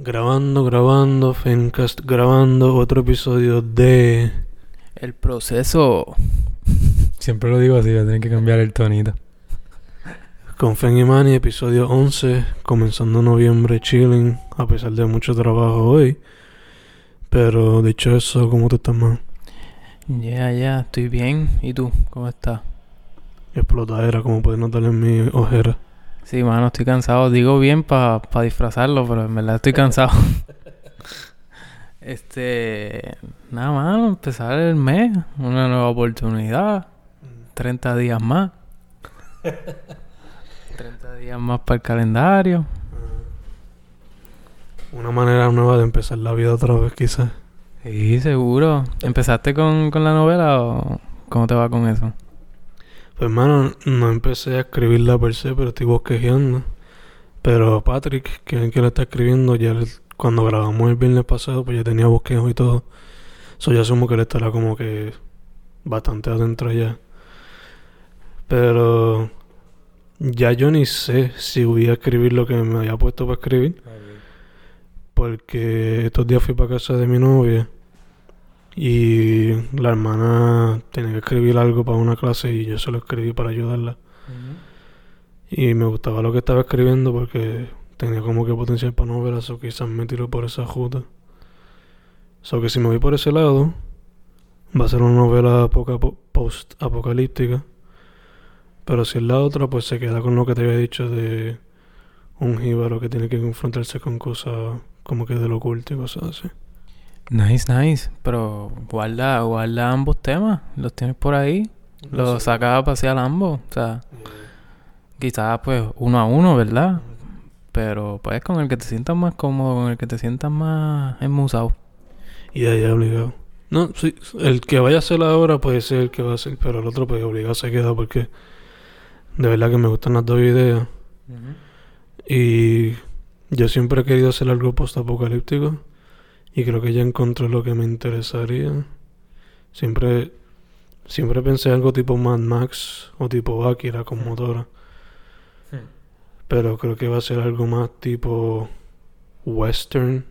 Grabando, grabando, Fencast grabando otro episodio de... El proceso. Siempre lo digo así, voy a tener que cambiar el tonito. Con Fen y Manny, episodio 11, comenzando noviembre, chilling, a pesar de mucho trabajo hoy. Pero dicho eso, ¿cómo tú estás, man? Ya, ya, estoy bien. ¿Y tú? ¿Cómo estás? Explotadera, como pueden notar en mi ojera. Sí, mano, estoy cansado. Digo bien para disfrazarlo, pero en verdad estoy cansado. este. Nada, mano, empezar el mes. Una nueva oportunidad. 30 días más. 30 días más para el calendario. Una manera nueva de empezar la vida otra vez, quizás. Sí, seguro. ¿Empezaste con, con la novela o cómo te va con eso? Pues, hermano, no empecé a escribirla per se, pero estoy bosquejeando. Pero Patrick, que es el que la está escribiendo, ya le- cuando grabamos el viernes pasado, pues ya tenía bosquejo y todo. Eso yo asumo que él estará como que bastante adentro ya. Pero ya yo ni sé si voy a escribir lo que me había puesto para escribir. Porque estos días fui para casa de mi novia y la hermana tenía que escribir algo para una clase y yo se lo escribí para ayudarla. Y me gustaba lo que estaba escribiendo porque tenía como que potencial para novelas o quizás me tiro por esa juta. So que si me voy por ese lado, va a ser una novela poca post-apocalíptica. Pero si es la otra, pues se queda con lo que te había dicho de un jíbaro que tiene que confrontarse con cosas como que del oculto y cosas así. Nice, nice. Pero guarda, guarda ambos temas. Los tienes por ahí. Los sacas a pasear ambos. O sea, quizás pues uno a uno, ¿verdad? Pero pues con el que te sientas más cómodo, con el que te sientas más enmusado. Y de ahí obligado. No, sí, el que vaya a hacer ahora puede ser el que va a hacer, pero el otro pues obligado se queda porque de verdad que me gustan las dos ideas. Y yo siempre he querido hacer algo post-apocalíptico y creo que ya encontré lo que me interesaría. Siempre, siempre pensé algo tipo Mad Max o tipo Akira con motora. Pero creo que va a ser algo más tipo western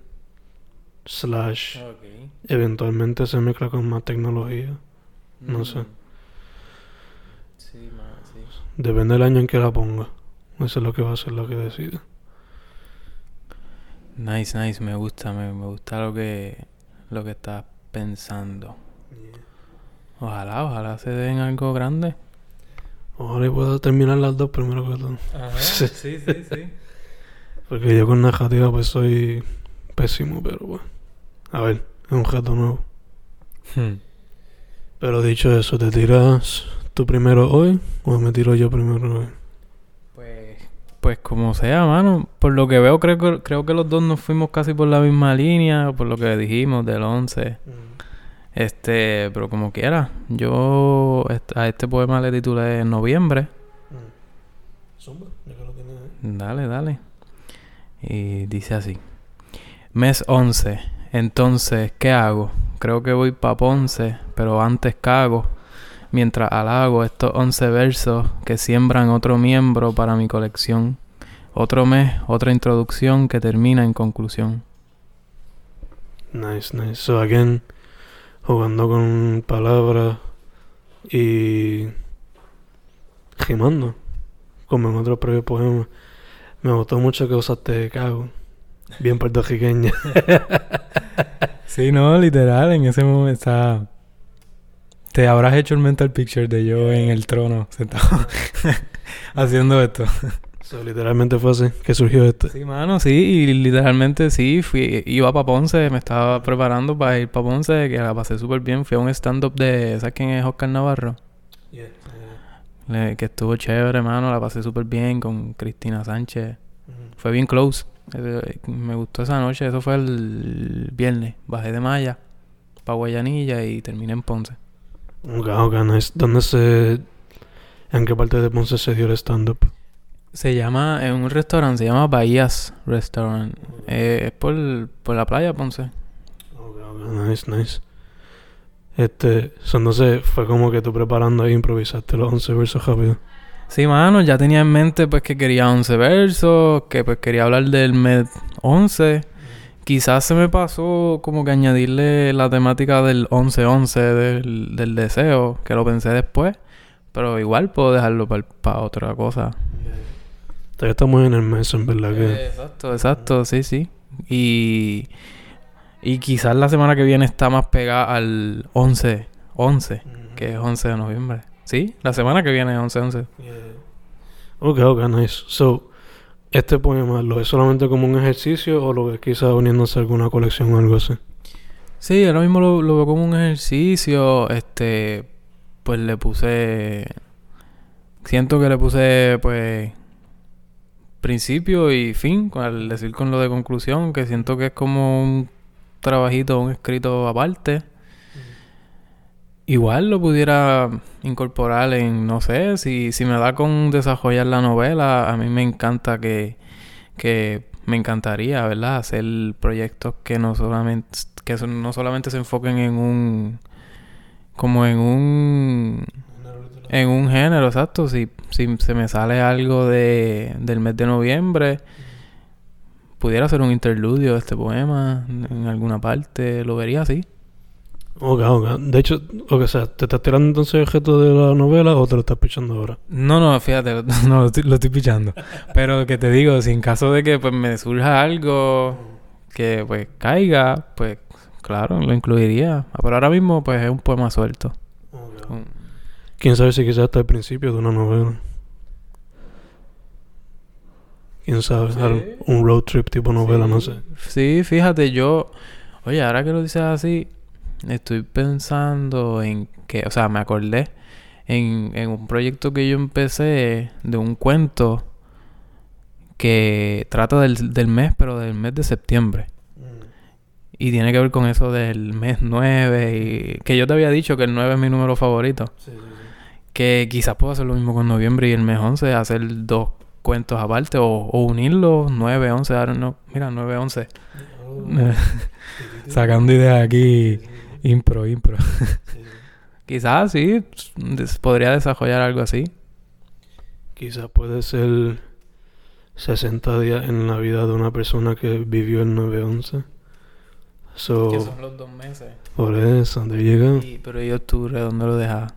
slash eventualmente se mezcla con más tecnología. No sé. Sí, ma, sí. Depende del año en que la ponga. Eso es lo que va a ser lo que decida. Nice, nice. Me gusta, me, me gusta lo que, lo que estás pensando. Ojalá, ojalá se den algo grande. Ojalá y pueda terminar las dos primero que todo. sí, sí, sí. Porque yo con narrativa pues soy pésimo, pero bueno. A ver, es un reto nuevo. Hmm. Pero dicho eso, ¿te tiras tú primero hoy o me tiro yo primero hoy? Pues, como sea, mano. Por lo que veo, creo que, creo que los dos nos fuimos casi por la misma línea, por lo que dijimos del 11. Este, pero como quiera. Yo a este poema le titulé Noviembre. Zumba, ya que lo tienes ahí. Dale, dale. Y dice así. Mes 11. Entonces, ¿qué hago? Creo que voy pa' Ponce, pero antes cago. Mientras halago estos 11 versos que siembran otro miembro para mi colección. Otro mes, otra introducción que termina en conclusión. Nice, nice. So again, jugando con palabras y rimando, como en otros previos poemas. Me gustó mucho que usaste cago. Bien puertorriqueña. Sí, no, literal, en ese momento está... Te habrás hecho el mental picture de yo en el trono sentado haciendo esto. So, literalmente fue así que surgió esto. Sí, mano, sí, y literalmente sí, fui, iba para Ponce, me estaba preparando para ir para Ponce, que la pasé súper bien. Fui a un stand-up de, ¿sabes quién es Oscar Navarro? Le- que estuvo chévere, mano, la pasé súper bien con Cristina Sánchez. Fue bien close. Eh, Me gustó esa noche, eso fue el viernes. Bajé de Maya para Guayanilla y terminé en Ponce. Ok, ok, nice. ¿Dónde se... ¿En qué parte de Ponce se dio el stand-up? Se llama, en un restaurante, se llama Bahías Restaurant. Eh, es por, por la playa, Ponce. Ok, ok, nice, nice. Este, so, entonces fue como que tú preparando ahí improvisaste los 11 versos rápido. Sí, mano, ya tenía en mente pues que quería 11 versos, que pues quería hablar del mes 11 Quizás se me pasó como que añadirle la temática del 11-11 del, del deseo, que lo pensé después. Pero igual puedo dejarlo para otra cosa. Todavía estamos en el mes, en verdad que... exacto, exacto, sí, sí. Y... Y quizás la semana que viene está más pegada al 11, 11, que es 11 de noviembre. ¿Sí? La semana que viene es 11, 11. Ok, ok, nice. So, ¿este poema lo es solamente como un ejercicio o lo ves quizás uniéndose a alguna colección o algo así? Sí, ahora mismo lo, lo veo como un ejercicio. Este, pues le puse... Siento que le puse, pues, principio y fin, al decir con lo de conclusión, que siento que es como un trabajito, un escrito aparte. Igual lo pudiera incorporar en, no sé, si, si me da con desarrollar la novela, a mí me encanta que, que me encantaría, ¿verdad? Hacer proyectos que no solamente, que no solamente se enfoquen en un, como en un, en un género, exacto. Si, si se me sale algo de, del mes de noviembre, pudiera ser un interludio de este poema en alguna parte, lo vería así. Ok, ok. De hecho, o sea, ¿te estás tirando entonces el objeto de la novela o te lo estás pichando ahora? No, no, fíjate, no, lo estoy, lo estoy pichando. Pero que te digo, si en caso de que pues me surja algo que pues caiga, pues claro, lo incluiría. Pero ahora mismo pues es un poema suelto. Quién sabe si quizás hasta el principio de una novela. Quién sabe, un road trip tipo novela, no sé. Sí, fíjate, yo, oye, ahora que lo dices así, estoy pensando en que, o sea, me acordé en, en un proyecto que yo empecé de un cuento que trata del, del mes, pero del mes de septiembre. Mm. Y tiene que ver con eso del mes 9 y que yo te había dicho que el 9 es mi número favorito. Que quizás puedo hacer lo mismo con noviembre y el mes 11, hacer dos cuentos aparte o, o unirlos, 9, 11, no, mira, 9, 11. Sacando ideas aquí Impro, impro. Quizás sí, podría desarrollar algo así. Quizás puede ser 60 días en la vida de una persona que vivió el 9-11. So, que son los dos meses. Por eso, ¿dónde llega? pero ¿y octubre dónde lo dejas?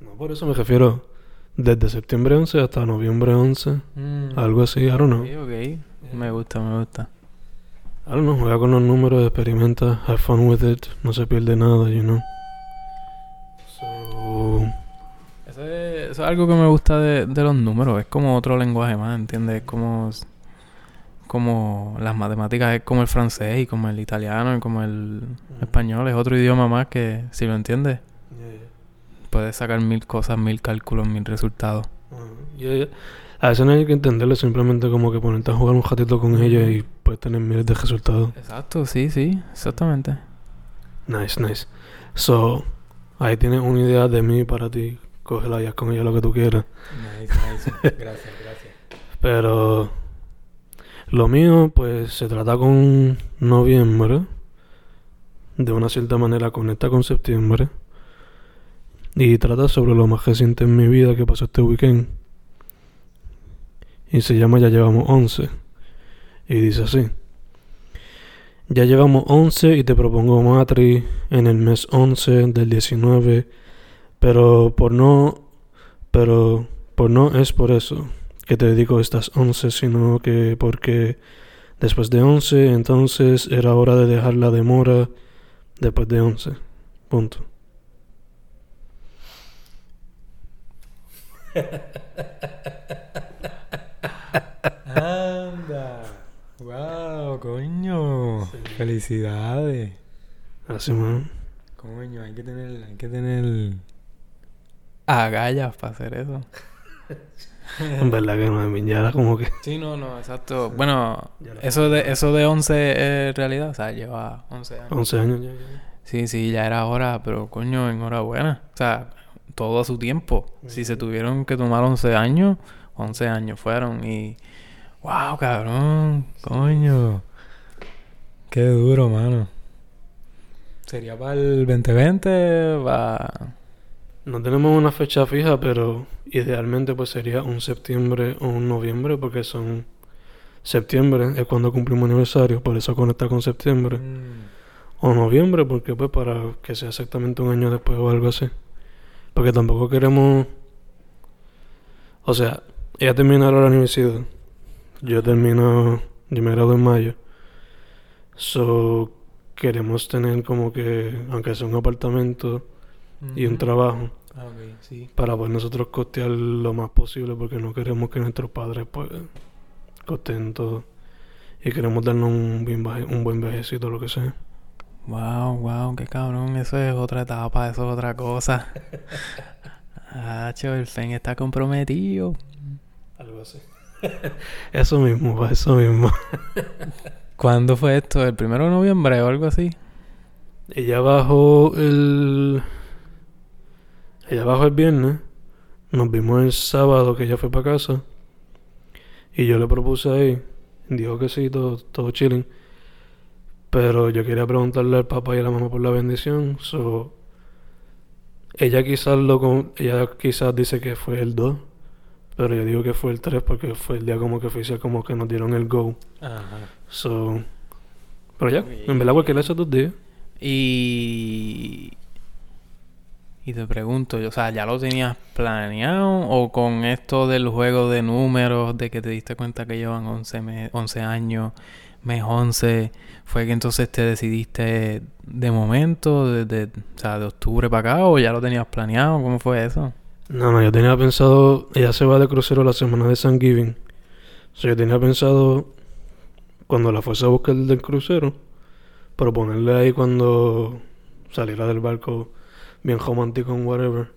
No, por eso me refiero. Desde septiembre 11 hasta noviembre 11. Mm. Algo así, I don't know. Ok, Me gusta, me gusta. I don't know, juega con los números, experimenta, have fun with it, no se pierde nada, you know. So... Eso es, algo que me gusta de, de, los números, es como otro lenguaje más, ¿entiendes? Es como, como las matemáticas, es como el francés y como el italiano y como el español, es otro idioma más que, si lo entiendes, puedes sacar mil cosas, mil cálculos, mil resultados. A veces no hay que entenderlo, simplemente como que ponerte a jugar un ratito con ellos y puedes tener miles de resultados. Exacto, sí, sí, exactamente. Nice, nice. So, ahí tienes una idea de mí para ti. Cógela y haz con ella lo que tú quieras. Nice, nice. Gracias, gracias. Pero lo mío, pues se trata con noviembre. De una cierta manera conecta con septiembre. Y trata sobre lo más reciente en mi vida que pasó este weekend y se llama Ya llevamos 11. Y dice así. Ya llevamos 11 y te propongo Matri en el mes 11 del 19, pero por no pero por no es por eso que te dedico estas 11, sino que porque después de 11 entonces era hora de dejar la demora después de 11. Punto. Anda. Wow, coño. Felicidades. Así, man. Coño, hay que tener, hay que tener agallas para hacer eso. en verdad que no, ya era como que... Sí, no, no, exacto. Bueno, eso de, eso de 11 es realidad, o sea, lleva 11 años. 11 años ya, Sí, sí, ya era hora, pero coño, enhorabuena. O sea, todo a su tiempo. Si se tuvieron que tomar 11 años, 11 años fueron y Wow, cabrón. Coño. Qué duro, mano. ¿Sería para el 2020? Va... No tenemos una fecha fija, pero idealmente pues sería un septiembre o un noviembre porque son septiembre es cuando cumplimos aniversario, por eso conecta con septiembre. O noviembre, porque pues para que sea exactamente un año después o algo así. Porque tampoco queremos... O sea, ella termina la universidad. Yo termino... Yo me grado en mayo. So, queremos tener como que, aunque sea un apartamento y un trabajo, Ah, ok, sí. para poder nosotros costear lo más posible, porque no queremos que nuestros padres pues costeen todo. Y queremos darnos un buen, viaje- un buen viajecito, lo que sea. Wow, wow, qué cabrón. Eso es otra etapa, eso es otra cosa. Hacho, el Fen está comprometido. Algo así. eso mismo, eso mismo. ¿Cuándo fue esto? ¿El primero de noviembre o algo así? Ella bajó el. Ella bajó el viernes. Nos vimos el sábado que ella fue para casa. Y yo le propuse ahí. Dijo que sí, todo, todo chilling. Pero yo quería preguntarle al papá y a la mamá por la bendición. So, ella quizás lo con, ella quizás dice que fue el 2. Pero yo digo que fue el 3 porque fue el día como que oficial como que nos dieron el go. Ajá. So, pero ya, en verdad cualquiera de esos dos días. Y... Y te pregunto, o sea, ¿ya lo tenías planeado? ¿O con esto del juego de números, de que te diste cuenta que llevan 11, me- 11 años, mes 11, fue que entonces te decidiste de momento, desde, o sea, de octubre para acá, o ya lo tenías planeado? ¿Cómo fue eso? No, no, yo tenía pensado, ella se va de crucero la semana de Thanksgiving. O sea, yo tenía pensado, cuando la fuese a buscar del crucero, proponerle ahí cuando saliera del barco bien romántico en whatever.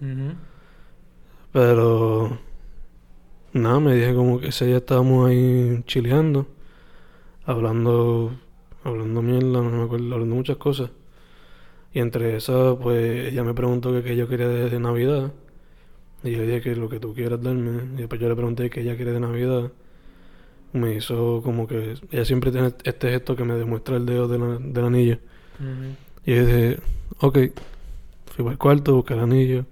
Pero, nada, me dije como que ese día estábamos ahí chileando, hablando, hablando mierda, no me acuerdo, hablando muchas cosas. Y entre esas, pues ella me preguntó que qué yo quería de, de Navidad. Y yo le dije que lo que tú quieras darme. Y después yo le pregunté qué ella quiere de Navidad. Me hizo como que. Ella siempre tiene este gesto que me demuestra el dedo de la- del anillo. Y yo dije, ok. Fui para el cuarto, busqué el anillo.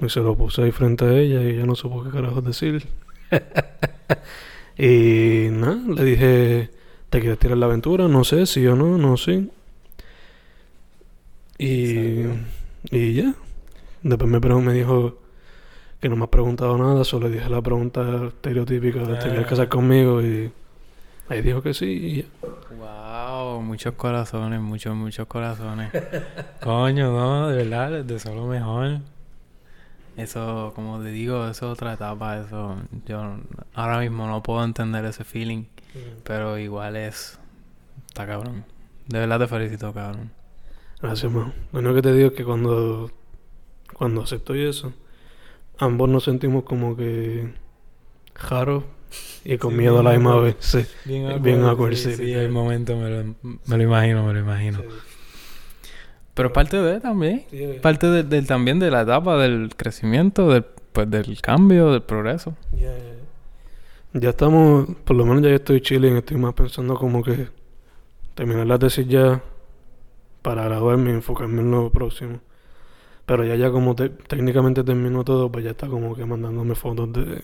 Y se lo puse ahí frente a ella y ella no supo qué carajos decir. y nada, le dije, ¿te quieres tirar la aventura? No sé, sí o no, no sé. Y, y ya. Después me, me dijo que no me ha preguntado nada, solo le dije la pregunta estereotípica de ¿te quieres casar conmigo? Y ahí dijo que sí. Y ya. Wow, muchos corazones, muchos, muchos corazones. Coño, no, de verdad, de solo mejor. Eso, como te digo, eso es otra etapa, eso yo ahora mismo no puedo entender ese feeling, pero igual es está cabrón. De verdad te felicito, cabrón. Gracias, man. Lo único que te digo es que cuando, cuando acepto eso, ambos nos sentimos como que raros y con Sí, miedo a la misma awkward. vez. Sí. Bien Bien awkward, sí, el momento me lo, me lo imagino, me lo imagino. Pero parte de también, parte de- también de la etapa del crecimiento, del pues del cambio, del progreso. Ya estamos, por lo menos ya yo estoy chilling, estoy más pensando como que terminar la tesis ya para graduarme y enfocarme en lo próximo. Pero ya ya como te- técnicamente terminó todo, pues ya está como que mandándome fotos de,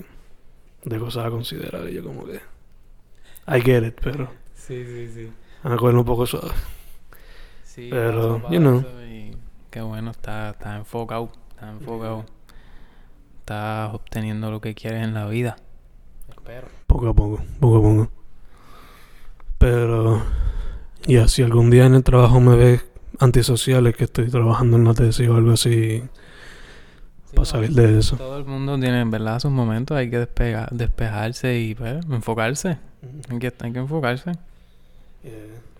de cosas a considerar y yo como que I get it, pero Sí, sí, sí. a un poco suave. Sí, Pero, you know. y qué bueno, está, está enfocado, está enfocado. Estás obteniendo lo que quieres en la vida. Espero. Poco a poco, poco a poco. Pero, ya, si algún día en el trabajo me ves antisociales que estoy trabajando en la tesis o algo así, para salir de eso. Todo el mundo tiene, en verdad, sus momentos. Hay que despegar, despejarse y pues, enfocarse. Hay que, hay que enfocarse.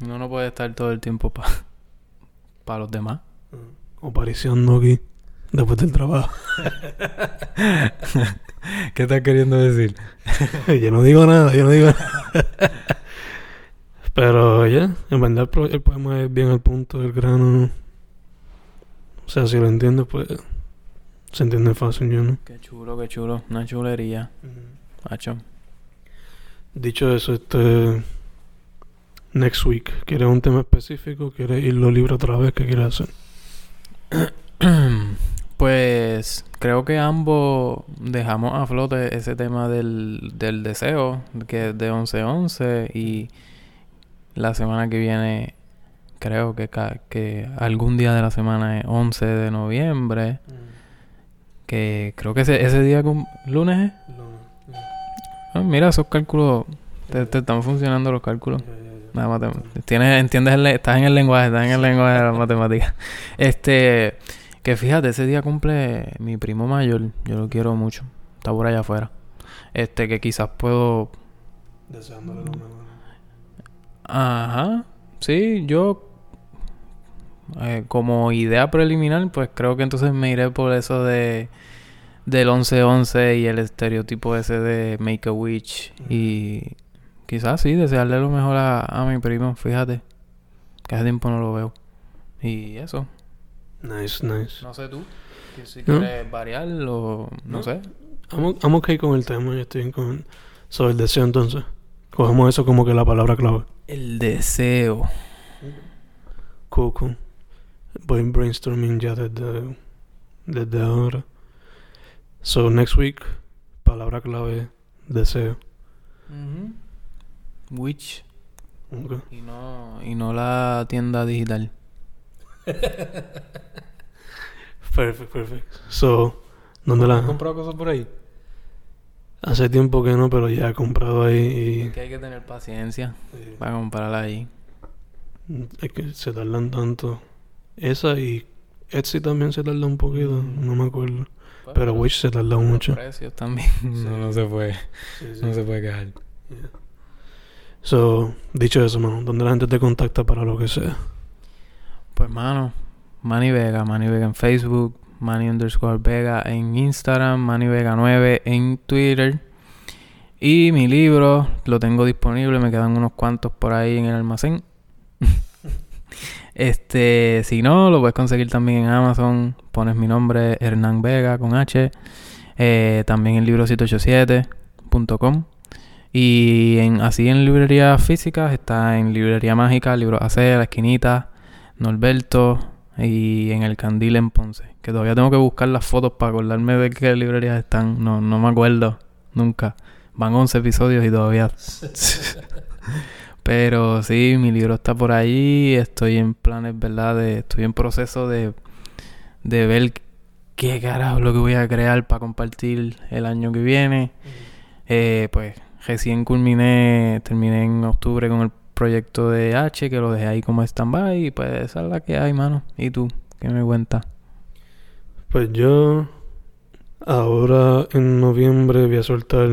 Uno no puede estar todo el tiempo para los demás. O pariciando aquí, después del trabajo. ¿Qué estás queriendo decir? yo no digo nada, yo no digo nada. Pero ya, en verdad el, poema es bien al punto, el grano. O sea, si lo entiendes, pues se entiende fácil, yo no. Qué chulo, qué chulo. Una chulería. Hacho. Dicho eso, este. Next week, ¿quieres un tema específico? ¿Quieres irlo libre otra vez? ¿Qué quieres hacer? Pues creo que ambos dejamos a flote ese tema del, del deseo, que es de 11-11 y la semana que viene creo que, que algún día de la semana es 11 de noviembre. Mm. Que creo que ese, ese día, ¿lunes es? Ah, mira, esos cálculos, te, están funcionando los cálculos. Nada tienes, entiendes, estás en el lenguaje, estás en el lenguaje de la matemática. Este, que fíjate, ese día cumple mi primo mayor, yo lo quiero mucho, está por allá afuera. Este, que quizás puedo... Deseándole lo mejor. Ajá, sí, yo eh, como idea preliminar, pues creo que entonces me iré por eso de del 11-11 y el estereotipo ese de Make a Witch. Y quizás sí, desearle lo mejor a, mi primo, fíjate. Que hace tiempo no lo veo. Y eso. Nice, nice. No sé tú. Si quieres variar o no, sé. Vamos, vamos a ir con el tema. Yo estoy con. Sobre el deseo entonces. Cogemos eso como que la palabra clave. El deseo. Cool, Voy brainstorming ya desde, desde ahora. So, next week, palabra clave, deseo. Which. Y, no, y no la tienda digital. perfect, perfect. So, ¿dónde la...? ¿Has comprado cosas por ahí? Hace tiempo que no, pero ya he comprado ahí y... Es que hay que tener paciencia para comprarla ahí. Es que se tardan tanto. Esa y Etsy también se tarda un poquito, no me acuerdo. Pues, pero Wish se tarda mucho. Precios también. no, no se puede. No se puede quejar. So, dicho eso, mano, ¿dónde la gente te contacta para lo que sea? Pues, mano, Manny Vega, Manny Vega en Facebook, Manny underscore Vega en Instagram, Manny Vega 9 en Twitter. Y mi libro lo tengo disponible, me quedan unos cuantos por ahí en el almacén. Este, si no, lo puedes conseguir también en Amazon. Pones mi nombre, Hernán Vega, con H. Eh, también en libro787.com. Y en, así en librerías físicas está en Librería Mágica, Libro AC, La Esquinita, Norberto y en El Candil en Ponce. Que todavía tengo que buscar las fotos para acordarme de qué librerías están. No, no me acuerdo nunca. Van 11 episodios y todavía... Pero sí, mi libro está por ahí. Estoy en planes, ¿verdad? De, estoy en proceso de, de ver qué carajo es lo que voy a crear para compartir el año que viene. Eh, pues recién culminé, terminé en octubre con el proyecto de H, que lo dejé ahí como stand-by. Y pues esa es la que hay, mano. ¿Y tú? ¿Qué me cuentas? Pues yo ahora en noviembre voy a soltar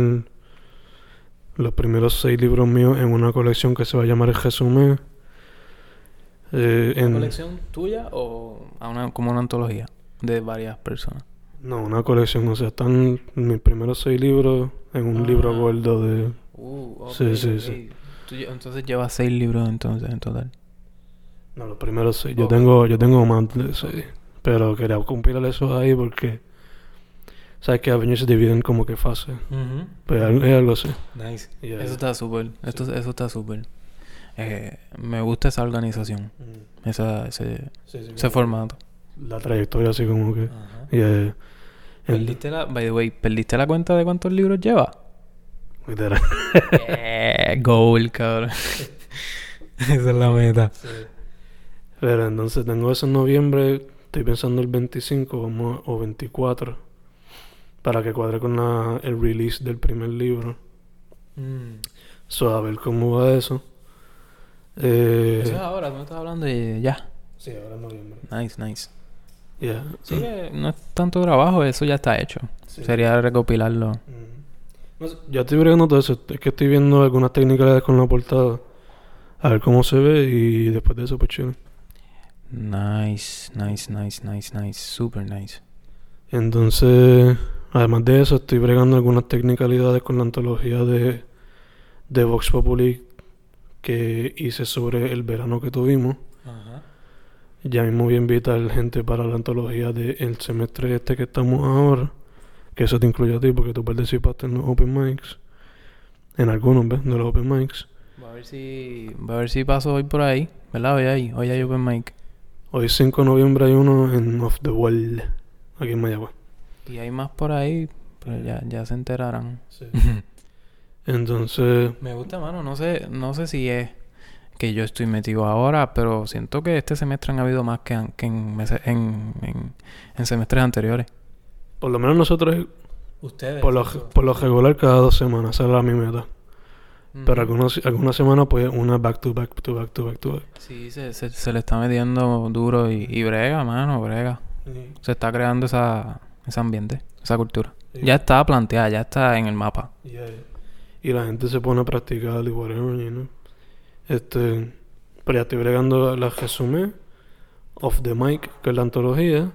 los primeros seis libros míos en una colección que se va a llamar El Jesumé. Eh, ¿Una colección tuya o como una antología de varias personas? No, una colección, o sea, están mis primeros seis libros en un libro ah. gordo de... Uh, sí, sí, sí. entonces llevas seis libros entonces en total. No, los primeros seis. Yo tengo, yo tengo más de seis. Pero quería compilar eso ahí porque sabes que Avengers se dividen como que fases. Pues es algo así. Nice. Eso está súper. Eso está súper. Eh, me gusta esa organización. Esa, ese, ese formato. La trayectoria así como que. ¿Perdiste la, by the way, ¿perdiste la cuenta de cuántos libros lleva? Literal. eh, goal, cabrón. Esa es la meta. Pero entonces tengo eso en noviembre. Estoy pensando el 25 o 24 para que cuadre con la, el release del primer libro. Mm. So, a ver cómo va eso. Eh, eso es ahora, tú me estás hablando de ya. Sí, ahora en noviembre. Nice, nice. Yeah. Sí, no es tanto trabajo, eso ya está hecho. Sería recopilarlo. Mm. ya estoy bregando todo eso. Es que estoy viendo algunas técnicas con la portada. A ver cómo se ve y después de eso, pues chido. Nice, nice, nice, nice, nice. Super nice. Entonces, Además de eso, estoy bregando algunas technicalidades con la antología de, de Vox Populi que hice sobre el verano que tuvimos. Ya mismo voy a invitar gente para la antología del semestre este que estamos ahora. Que eso te incluye a ti porque tú participaste en los Open Mics. En algunos, ¿ves? De los Open Mics. Va a ver si, va a ver si paso hoy por ahí. ¿Verdad? Hoy hay, hoy hay Open Mic. Hoy 5 de noviembre hay uno en Off the Wall aquí en Mayagüez. Y hay más por ahí, pero ya, ya se enterarán. Sí. Entonces... Me gusta, mano. No sé, no sé si es que yo estoy metido ahora, pero siento que este semestre han habido más que, en, en, en, semestres anteriores. Por lo menos nosotros... Ustedes. Por lo, por lo regular cada dos semanas, esa era mi meta. Pero algunas, algunas semanas, pues, una back to back to back to back to back. Sí, se, se, le está metiendo duro y, brega, mano, brega. Se está creando esa, ese ambiente, esa cultura. Ya está planteada, ya está en el mapa. Y la gente se pone a practicar y whatever, you know. Este, pero ya estoy bregando la resumen of the mic, que es la antología.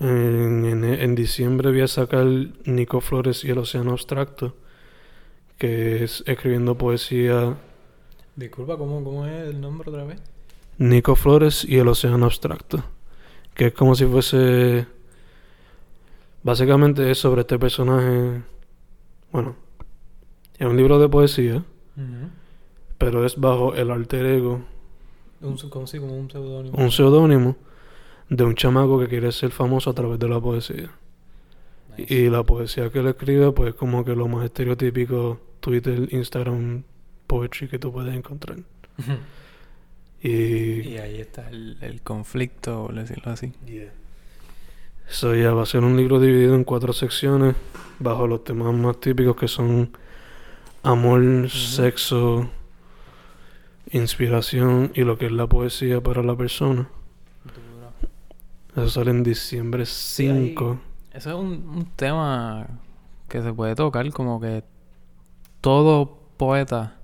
En, en, en diciembre voy a sacar Nico Flores y el Océano Abstracto que es escribiendo poesía. Disculpa, ¿cómo, ¿cómo es el nombre otra vez? Nico Flores y el Océano Abstracto. Que es como si fuese. Básicamente es sobre este personaje. Bueno, es un libro de poesía, pero es bajo el alter ego. Un, como, como un seudónimo. Un seudónimo de un chamaco que quiere ser famoso a través de la poesía. Y la poesía que él escribe, pues como que lo más estereotípico Twitter, Instagram, poetry que tú puedes encontrar. y, y, ahí está el, conflicto, por decirlo así. Eso ya va a ser un libro dividido en cuatro secciones, bajo los temas más típicos que son amor, sexo, inspiración y lo que es la poesía para la persona. Eso sale en diciembre 5. Eso es un, tema que se puede tocar, como que todo poeta,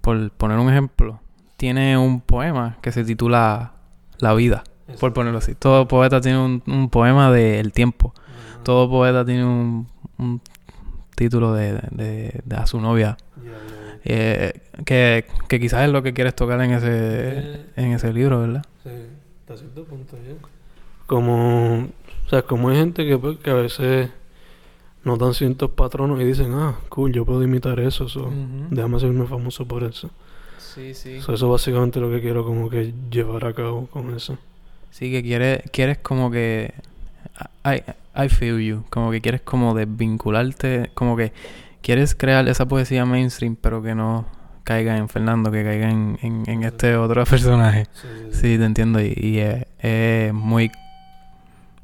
por poner un ejemplo, tiene un poema que se titula La vida, por ponerlo así. Todo poeta tiene un, poema del tiempo. Todo poeta tiene un, título de, de, a su novia. Eh, que, que, quizás es lo que quieres tocar en ese, en ese libro, ¿verdad? Sí, hasta cierto punto, Como o sea, como hay gente que, pues, que a veces notan ciertos patronos y dicen, ah, cool, yo puedo imitar eso, so, déjame hacerme famoso por eso. Sí, sí. eso es básicamente lo que quiero como que llevar a cabo con eso. Sí, que quieres, quieres como que... I, I feel you. Como que quieres como desvincularte, como que quieres crear esa poesía mainstream, pero que no caiga en Fernando, que caiga en, en, este otro personaje. Sí, te entiendo. Y, es muy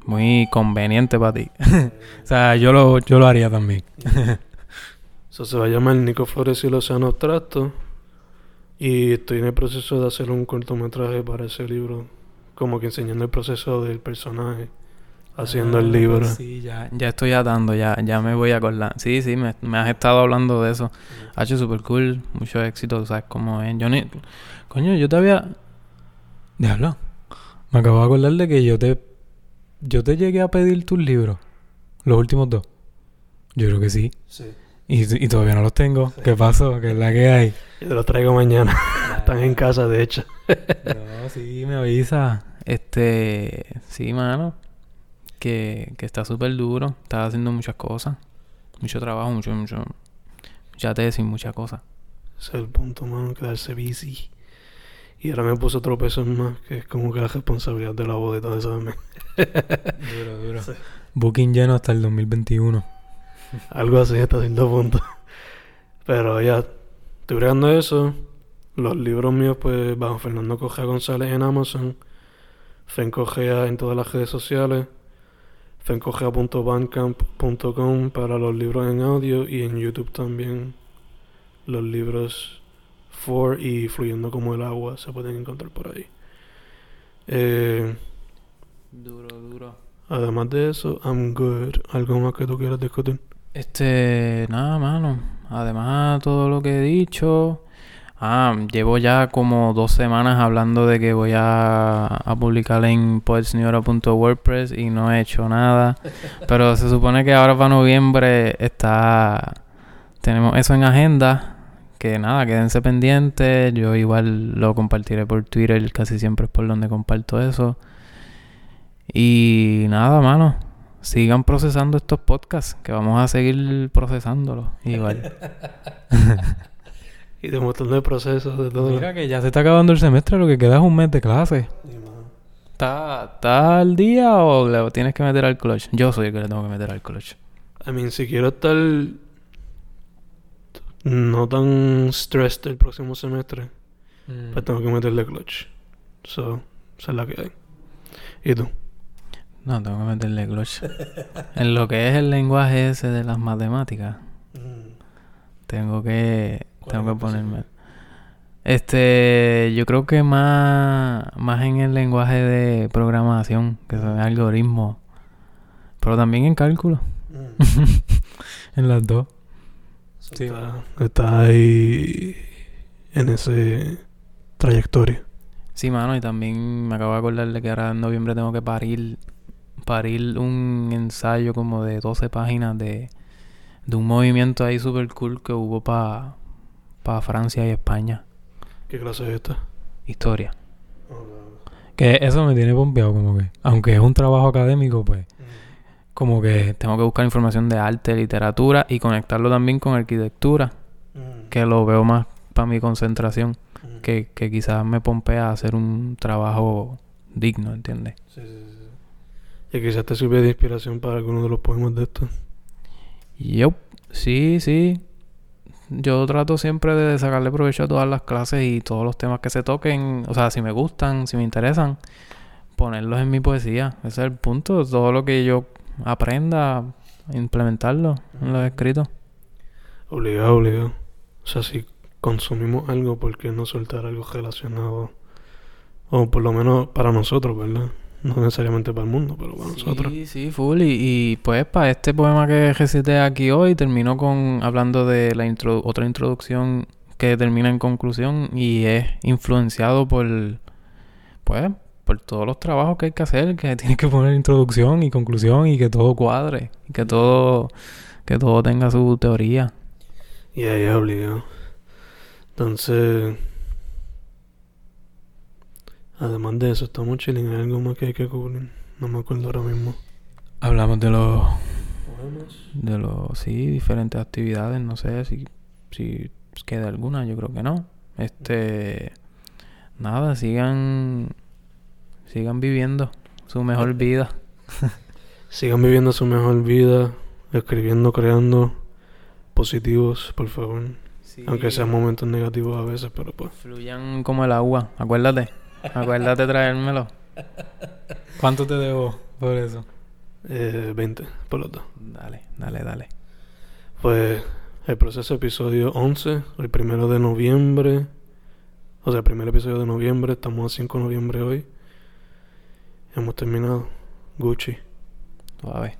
muy conveniente para ti. o sea, yo lo, yo lo haría también. Eso se va a llamar Nico Flores y el Océano Abstracto. Y estoy en el proceso de hacer un cortometraje para ese libro. Como que enseñando el proceso del personaje. Haciendo el ah, libro. Sí, ya, ya estoy atando, ya, ya me voy a acordar. Sí, sí, me, me has estado hablando de eso. Ha hecho super cool, mucho éxito, ¿sabes cómo es? Yo ni... Coño, yo te había... Déjalo. Me acabo de acordar de que yo te yo te llegué a pedir tus libros, los últimos dos. Yo creo que sí. Sí. Y, todavía no los tengo. ¿Qué pasó? ¿Qué es la que hay? Yo te los traigo mañana. Están en casa, de hecho. no, sí, me avisa. Este, sí, mano. Que, que está súper duro. Estás haciendo muchas cosas. Mucho trabajo, mucho, mucho. Mucha tesis, muchas cosas. Ese es el punto, mano, quedarse busy. Y ahora me puse otro peso más, que es como que la responsabilidad de la voz de todo eso también. duro, duro. Booking lleno hasta el 2021. Algo así hasta cierto punto. Pero ya, estoy bregando eso. Los libros míos, pues, bajo Fernando Cogea González en Amazon. Fencogea en todas las redes sociales. fencogea.bandcamp.com para los libros en audio y en YouTube también. Los libros For y Fluyendo como el agua se pueden encontrar por ahí. Eh, duro, duro. Además de eso, I'm good. ¿Algo más que tú quieras discutir? Este, nada, mano. Además, todo lo que he dicho. Ah, llevo ya como dos semanas hablando de que voy a, a publicar en poetsniora.wordpress y no he hecho nada. Pero se supone que ahora para noviembre está. Tenemos eso en agenda que nada, quédense pendientes. Yo igual lo compartiré por Twitter, casi siempre es por donde comparto eso. Y nada, mano. Sigan procesando estos podcasts, que vamos a seguir procesándolos igual. y de un montón de procesos, de todo. Mira que ya se está acabando el semestre, lo que queda es un mes de clase. ¿Está, al día o le tienes que meter al clutch? Yo soy el que le tengo que meter al clutch. I mean, si quiero estar no tan stressed el próximo semestre, mm. pues tengo que meterle clutch. So, esa es la que hay. ¿Y tú? No, tengo que meterle clutch. en lo que es el lenguaje ese de las matemáticas, mm. tengo que tengo que ponerme. Este, yo creo que más, más en el lenguaje de programación, que son algoritmos, pero también en cálculo. Mm. en las dos. Sí, está, ahí en ese trayectoria. Sí, mano, y también me acabo de acordar de que ahora en noviembre tengo que parir, parir un ensayo como de 12 páginas de, de un movimiento ahí super cool que hubo para pa Francia y España. ¿Qué clase es esta? Historia. Que eso me tiene pompeado, como que, aunque es un trabajo académico, pues como que tengo que buscar información de arte, literatura y conectarlo también con arquitectura, mm. que lo veo más para mi concentración, mm. que, que quizás me pompea a hacer un trabajo digno, ¿entiendes? Sí, sí, sí. Y quizás te sirve de inspiración para alguno de los poemas de estos. Yo, sí, sí. Yo trato siempre de sacarle provecho a todas las clases y todos los temas que se toquen, o sea, si me gustan, si me interesan, ponerlos en mi poesía. Ese es el punto. Todo lo que yo aprenda a implementarlo en los escritos. Obligado, obligado. O sea, si consumimos algo, ¿por qué no soltar algo relacionado? O por lo menos para nosotros, ¿verdad? No necesariamente para el mundo, pero para nosotros. Sí, sí, full. Y, pues para este poema que recité aquí hoy, terminó con hablando de la otra introducción que termina en conclusión y es influenciado por, pues, por todos los trabajos que hay que hacer, que tiene que poner introducción y conclusión y que todo cuadre, y que todo, que todo tenga su teoría. Y ahí es obligado. Entonces, además de eso, estamos chilling. Hay algo más que hay que cubrir. No me acuerdo ahora mismo. Hablamos de los. De los. Sí, diferentes actividades. No sé si, si queda alguna. Yo creo que no. Este. Nada, sigan Sigan viviendo su mejor vida. Sigan viviendo su mejor vida, escribiendo, creando positivos, por favor. Aunque sean momentos negativos a veces, pero pues. Fluyan como el agua, acuérdate. Acuérdate traérmelo. ¿Cuánto te debo por eso? Eh, 20 por los dos. Dale, dale, dale. Pues el proceso episodio 11, el primero de noviembre. O sea, el primer episodio de noviembre, estamos a 5 de noviembre hoy. Hemos terminado. Gucci. Suave.